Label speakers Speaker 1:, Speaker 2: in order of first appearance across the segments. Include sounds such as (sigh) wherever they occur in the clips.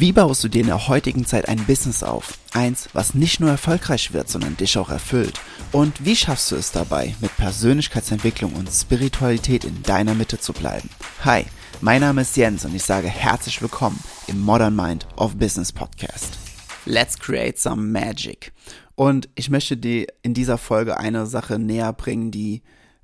Speaker 1: Wie baust du dir in der heutigen Zeit ein Business auf? Eins, was nicht nur erfolgreich wird, sondern dich auch erfüllt. Und wie schaffst du es dabei, mit Persönlichkeitsentwicklung und Spiritualität in deiner Mitte zu bleiben? Hi, mein Name ist Jens und ich sage herzlich willkommen im Modern Mind of Business Podcast. Let's create some magic. Und ich möchte dir in dieser Folge eine Sache näher bringen, die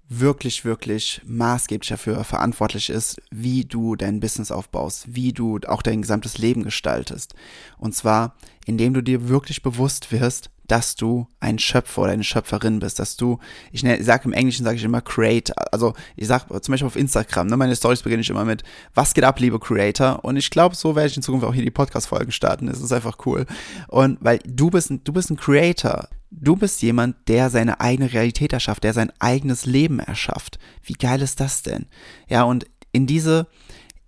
Speaker 1: wirklich, wirklich maßgeblich dafür verantwortlich ist, wie du dein Business aufbaust, wie du auch dein gesamtes Leben gestaltest. Und zwar, indem du dir wirklich bewusst wirst, dass du ein Schöpfer oder eine Schöpferin bist, dass du, ich, ich sage im Englischen sage ich immer Create, also ich sage zum Beispiel auf Instagram, ne, meine Stories beginne ich immer mit, was geht ab, liebe Creator? Und ich glaube, so werde ich in Zukunft auch hier die Podcast-Folgen starten. Das ist einfach cool. Und weil du bist, du bist ein Creator. Du bist jemand, der seine eigene Realität erschafft, der sein eigenes Leben erschafft. Wie geil ist das denn? Ja, und in diese,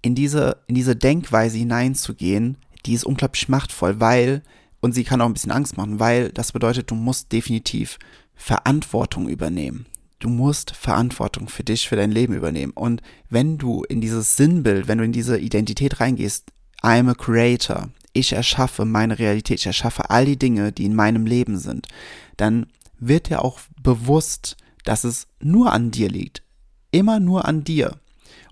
Speaker 1: in diese, in diese Denkweise hineinzugehen, die ist unglaublich machtvoll, weil und sie kann auch ein bisschen Angst machen, weil das bedeutet, du musst definitiv Verantwortung übernehmen. Du musst Verantwortung für dich, für dein Leben übernehmen. Und wenn du in dieses Sinnbild, wenn du in diese Identität reingehst, I'm a creator, ich erschaffe meine Realität, ich erschaffe all die Dinge, die in meinem Leben sind, dann wird dir auch bewusst, dass es nur an dir liegt. Immer nur an dir.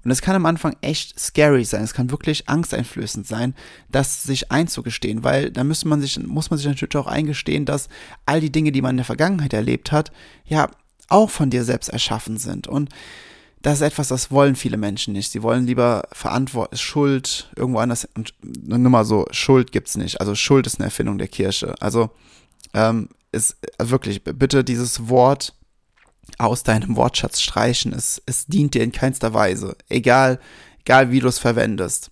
Speaker 1: Und es kann am Anfang echt scary sein. Es kann wirklich angsteinflößend sein, das sich einzugestehen, weil da muss man sich, muss man sich natürlich auch eingestehen, dass all die Dinge, die man in der Vergangenheit erlebt hat, ja, auch von dir selbst erschaffen sind. Und das ist etwas, das wollen viele Menschen nicht. Sie wollen lieber Verantwortung, Schuld irgendwo anders. Und nur mal so, Schuld gibt's nicht. Also Schuld ist eine Erfindung der Kirche. Also ähm, ist wirklich bitte dieses Wort aus deinem Wortschatz streichen. Es, es dient dir in keinster Weise. Egal, egal wie du es verwendest.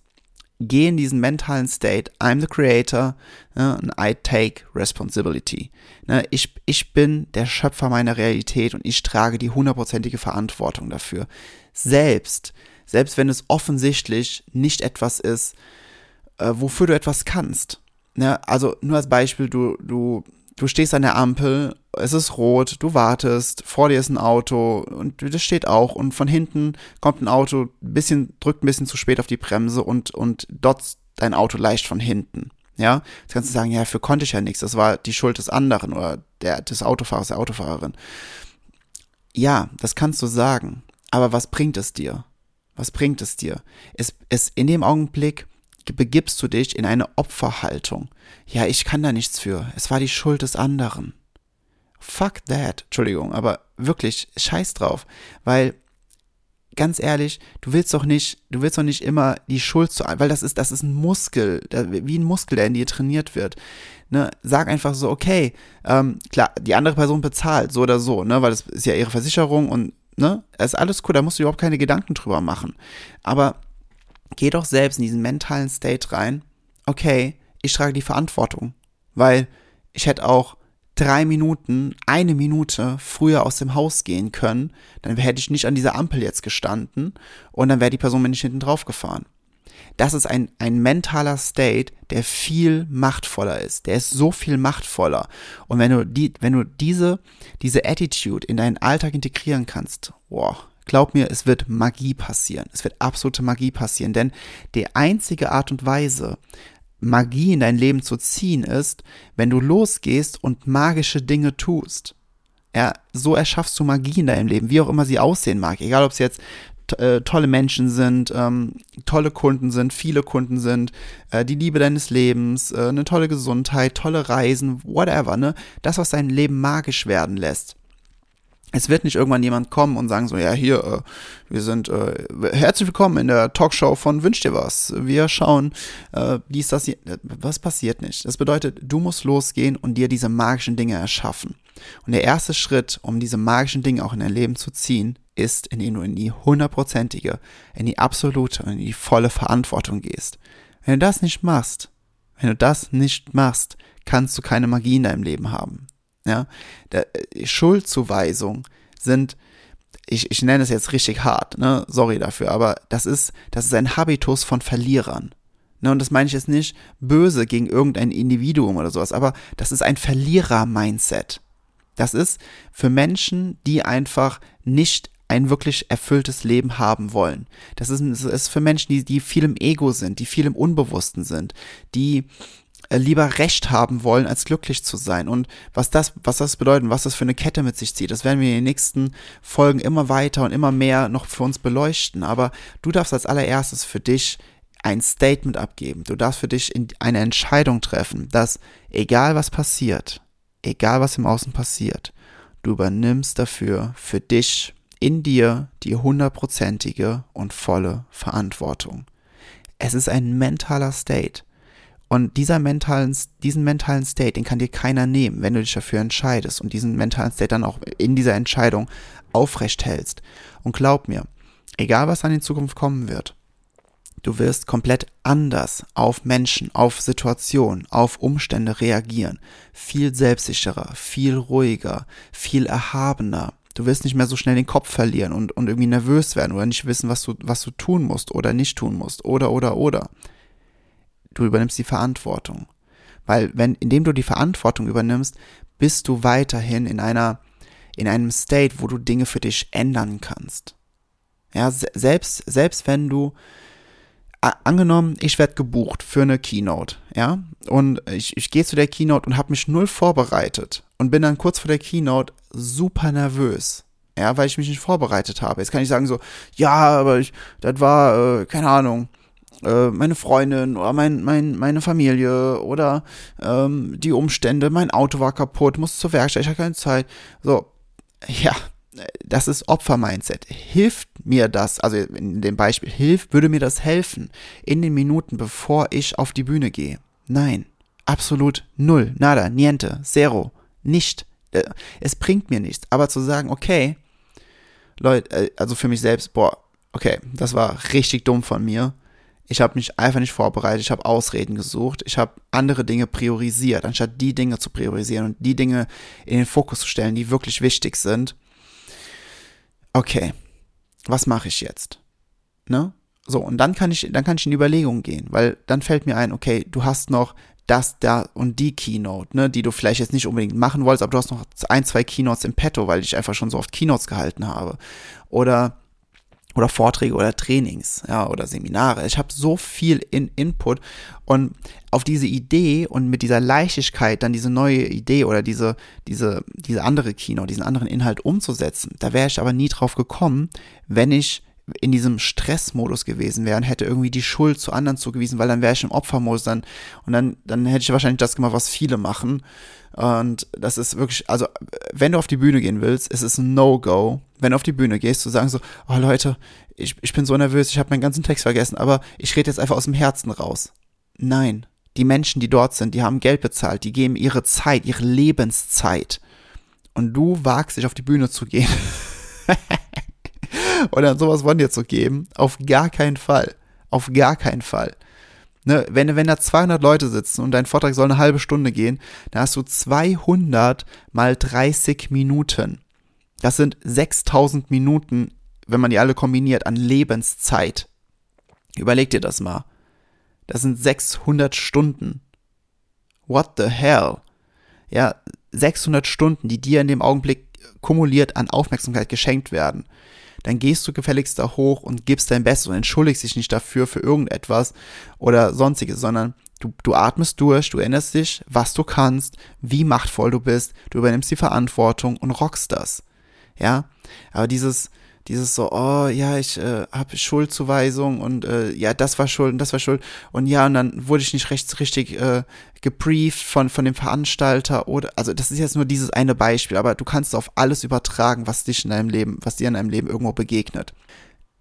Speaker 1: Geh in diesen mentalen State. I'm the creator ne, and I take responsibility. Ne, ich, ich bin der Schöpfer meiner Realität und ich trage die hundertprozentige Verantwortung dafür. Selbst, selbst wenn es offensichtlich nicht etwas ist, äh, wofür du etwas kannst. Ne, also nur als Beispiel, du, du du stehst an der Ampel, es ist rot, du wartest, vor dir ist ein Auto und das steht auch und von hinten kommt ein Auto, bisschen, drückt ein bisschen zu spät auf die Bremse und, und dotzt dein Auto leicht von hinten. Ja, jetzt kannst du sagen, ja, für konnte ich ja nichts, das war die Schuld des anderen oder der, des Autofahrers, der Autofahrerin. Ja, das kannst du sagen, aber was bringt es dir? Was bringt es dir? Es, es in dem Augenblick begibst du dich in eine Opferhaltung. Ja, ich kann da nichts für. Es war die Schuld des anderen. Fuck that. Entschuldigung, aber wirklich, scheiß drauf. Weil, ganz ehrlich, du willst doch nicht, du willst doch nicht immer die Schuld zu, weil das ist, das ist ein Muskel, wie ein Muskel, der in dir trainiert wird. Ne, sag einfach so, okay, ähm, klar, die andere Person bezahlt, so oder so, ne, weil das ist ja ihre Versicherung und, ne, ist alles cool, da musst du überhaupt keine Gedanken drüber machen. Aber geh doch selbst in diesen mentalen State rein, okay, ich trage die Verantwortung, weil ich hätte auch drei Minuten, eine Minute früher aus dem Haus gehen können, dann hätte ich nicht an dieser Ampel jetzt gestanden und dann wäre die Person mir nicht hinten drauf gefahren. Das ist ein, ein mentaler State, der viel machtvoller ist. Der ist so viel machtvoller. Und wenn du die, wenn du diese, diese Attitude in deinen Alltag integrieren kannst, wow, glaub mir, es wird Magie passieren. Es wird absolute Magie passieren, denn die einzige Art und Weise, Magie in dein Leben zu ziehen, ist, wenn du losgehst und magische Dinge tust. Ja, so erschaffst du Magie in deinem Leben, wie auch immer sie aussehen mag. Egal, ob es jetzt äh, tolle Menschen sind, ähm, tolle Kunden sind, viele Kunden sind, äh, die Liebe deines Lebens, äh, eine tolle Gesundheit, tolle Reisen, whatever, ne? Das, was dein Leben magisch werden lässt es wird nicht irgendwann jemand kommen und sagen so, ja, hier, äh, wir sind äh, herzlich willkommen in der Talkshow von Wünsch dir was. Wir schauen, äh, dies, das, hier. was passiert nicht. Das bedeutet, du musst losgehen und dir diese magischen Dinge erschaffen. Und der erste Schritt, um diese magischen Dinge auch in dein Leben zu ziehen, ist, indem du in die hundertprozentige, in die absolute, in die volle Verantwortung gehst. Wenn du das nicht machst, wenn du das nicht machst, kannst du keine Magie in deinem Leben haben. Ja, äh, Schuldzuweisung sind, ich, ich nenne es jetzt richtig hart, ne, sorry dafür, aber das ist, das ist ein Habitus von Verlierern. Ne, und das meine ich jetzt nicht böse gegen irgendein Individuum oder sowas, aber das ist ein Verlierer-Mindset. Das ist für Menschen, die einfach nicht ein wirklich erfülltes Leben haben wollen. Das ist, das ist für Menschen, die, die viel im Ego sind, die viel im Unbewussten sind, die lieber Recht haben wollen, als glücklich zu sein. Und was das, was das bedeutet, was das für eine Kette mit sich zieht, das werden wir in den nächsten Folgen immer weiter und immer mehr noch für uns beleuchten. Aber du darfst als allererstes für dich ein Statement abgeben. Du darfst für dich eine Entscheidung treffen, dass egal was passiert, egal was im Außen passiert, du übernimmst dafür für dich in dir die hundertprozentige und volle Verantwortung. Es ist ein mentaler State. Und dieser mentalen, diesen mentalen State, den kann dir keiner nehmen, wenn du dich dafür entscheidest und diesen mentalen State dann auch in dieser Entscheidung aufrecht hältst. Und glaub mir, egal was dann in Zukunft kommen wird, du wirst komplett anders auf Menschen, auf Situationen, auf Umstände reagieren. Viel selbstsicherer, viel ruhiger, viel erhabener. Du wirst nicht mehr so schnell den Kopf verlieren und, und irgendwie nervös werden oder nicht wissen, was du, was du tun musst oder nicht tun musst oder, oder, oder. Du übernimmst die Verantwortung. Weil wenn, indem du die Verantwortung übernimmst, bist du weiterhin in einer, in einem State, wo du Dinge für dich ändern kannst. Ja, selbst, selbst wenn du, angenommen, ich werde gebucht für eine Keynote, ja, und ich, ich gehe zu der Keynote und habe mich null vorbereitet und bin dann kurz vor der Keynote super nervös, ja, weil ich mich nicht vorbereitet habe. Jetzt kann ich sagen so, ja, aber ich, das war, äh, keine Ahnung, äh, meine Freundin oder mein, mein, meine Familie oder ähm, die Umstände, mein Auto war kaputt, muss zur Werkstatt, ich habe keine Zeit. So, ja, das ist Opfer-Mindset. Hilft mir das, also in dem Beispiel, hilft, würde mir das helfen in den Minuten, bevor ich auf die Bühne gehe? Nein, absolut null, nada, niente, zero, nicht. Äh, es bringt mir nichts. Aber zu sagen, okay, Leute, äh, also für mich selbst, boah, okay, das war richtig dumm von mir. Ich habe mich einfach nicht vorbereitet, ich habe Ausreden gesucht, ich habe andere Dinge priorisiert, anstatt die Dinge zu priorisieren und die Dinge in den Fokus zu stellen, die wirklich wichtig sind. Okay, was mache ich jetzt? Ne? So, und dann kann ich, dann kann ich in die Überlegung gehen, weil dann fällt mir ein, okay, du hast noch das, da und die Keynote, ne, die du vielleicht jetzt nicht unbedingt machen wolltest, aber du hast noch ein, zwei Keynotes im Petto, weil ich einfach schon so oft Keynotes gehalten habe. Oder oder Vorträge oder Trainings, ja, oder Seminare. Ich habe so viel in Input und auf diese Idee und mit dieser Leichtigkeit dann diese neue Idee oder diese, diese, diese andere Kino, diesen anderen Inhalt umzusetzen. Da wäre ich aber nie drauf gekommen, wenn ich in diesem Stressmodus gewesen wäre und hätte irgendwie die Schuld zu anderen zugewiesen, weil dann wäre ich im Opfermodus dann und dann, dann hätte ich wahrscheinlich das gemacht, was viele machen. Und das ist wirklich, also wenn du auf die Bühne gehen willst, ist es ein No-Go, wenn du auf die Bühne gehst, zu sagen so, oh Leute, ich, ich bin so nervös, ich habe meinen ganzen Text vergessen, aber ich rede jetzt einfach aus dem Herzen raus. Nein, die Menschen, die dort sind, die haben Geld bezahlt, die geben ihre Zeit, ihre Lebenszeit. Und du wagst dich auf die Bühne zu gehen. (laughs) und dann sowas von dir zu geben, auf gar keinen Fall. Auf gar keinen Fall. Ne, wenn, wenn da 200 Leute sitzen und dein Vortrag soll eine halbe Stunde gehen, dann hast du 200 mal 30 Minuten. Das sind 6000 Minuten, wenn man die alle kombiniert, an Lebenszeit. Überleg dir das mal. Das sind 600 Stunden. What the hell? Ja, 600 Stunden, die dir in dem Augenblick kumuliert an Aufmerksamkeit geschenkt werden dann gehst du gefälligst da hoch und gibst dein Bestes und entschuldigst dich nicht dafür für irgendetwas oder sonstiges, sondern du, du atmest durch, du erinnerst dich, was du kannst, wie machtvoll du bist, du übernimmst die Verantwortung und rockst das. Ja, aber dieses, dieses so, oh ja, ich äh, habe Schuldzuweisung und äh, ja, das war Schuld und das war Schuld und ja, und dann wurde ich nicht recht, richtig äh, gebrieft von, von dem Veranstalter oder, also das ist jetzt nur dieses eine Beispiel, aber du kannst auf alles übertragen, was dich in deinem Leben, was dir in deinem Leben irgendwo begegnet.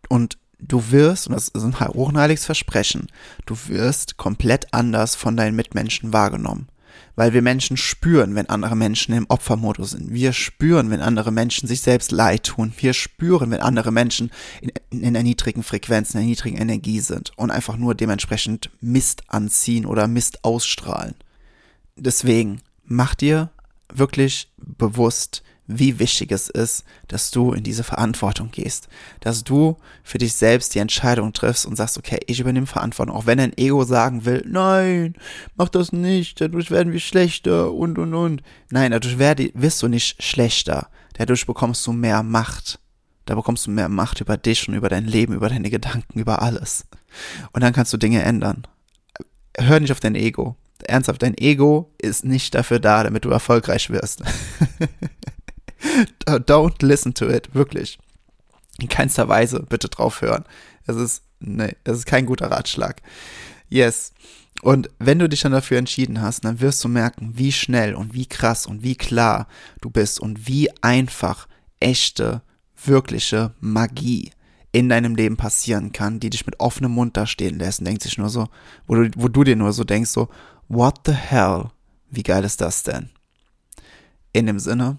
Speaker 1: Und du wirst, und das ist ein hochheiliges Versprechen, du wirst komplett anders von deinen Mitmenschen wahrgenommen weil wir Menschen spüren, wenn andere Menschen im Opfermodus sind. Wir spüren, wenn andere Menschen sich selbst leid tun. Wir spüren, wenn andere Menschen in, in einer niedrigen Frequenz, in einer niedrigen Energie sind und einfach nur dementsprechend Mist anziehen oder Mist ausstrahlen. Deswegen mach dir wirklich bewusst, wie wichtig es ist, dass du in diese Verantwortung gehst, dass du für dich selbst die Entscheidung triffst und sagst, okay, ich übernehme Verantwortung, auch wenn dein Ego sagen will, nein, mach das nicht, dadurch werden wir schlechter und und und. Nein, dadurch wirst du nicht schlechter, dadurch bekommst du mehr Macht. Da bekommst du mehr Macht über dich und über dein Leben, über deine Gedanken, über alles. Und dann kannst du Dinge ändern. Hör nicht auf dein Ego. Ernsthaft, dein Ego ist nicht dafür da, damit du erfolgreich wirst. (laughs) (laughs) Don't listen to it, wirklich. In keinster Weise bitte drauf hören. Es ist, nee, es ist kein guter Ratschlag. Yes. Und wenn du dich dann dafür entschieden hast, dann wirst du merken, wie schnell und wie krass und wie klar du bist und wie einfach echte, wirkliche Magie in deinem Leben passieren kann, die dich mit offenem Mund da stehen lässt und denkt sich nur so, wo du, wo du dir nur so denkst, so, what the hell? Wie geil ist das denn? In dem Sinne,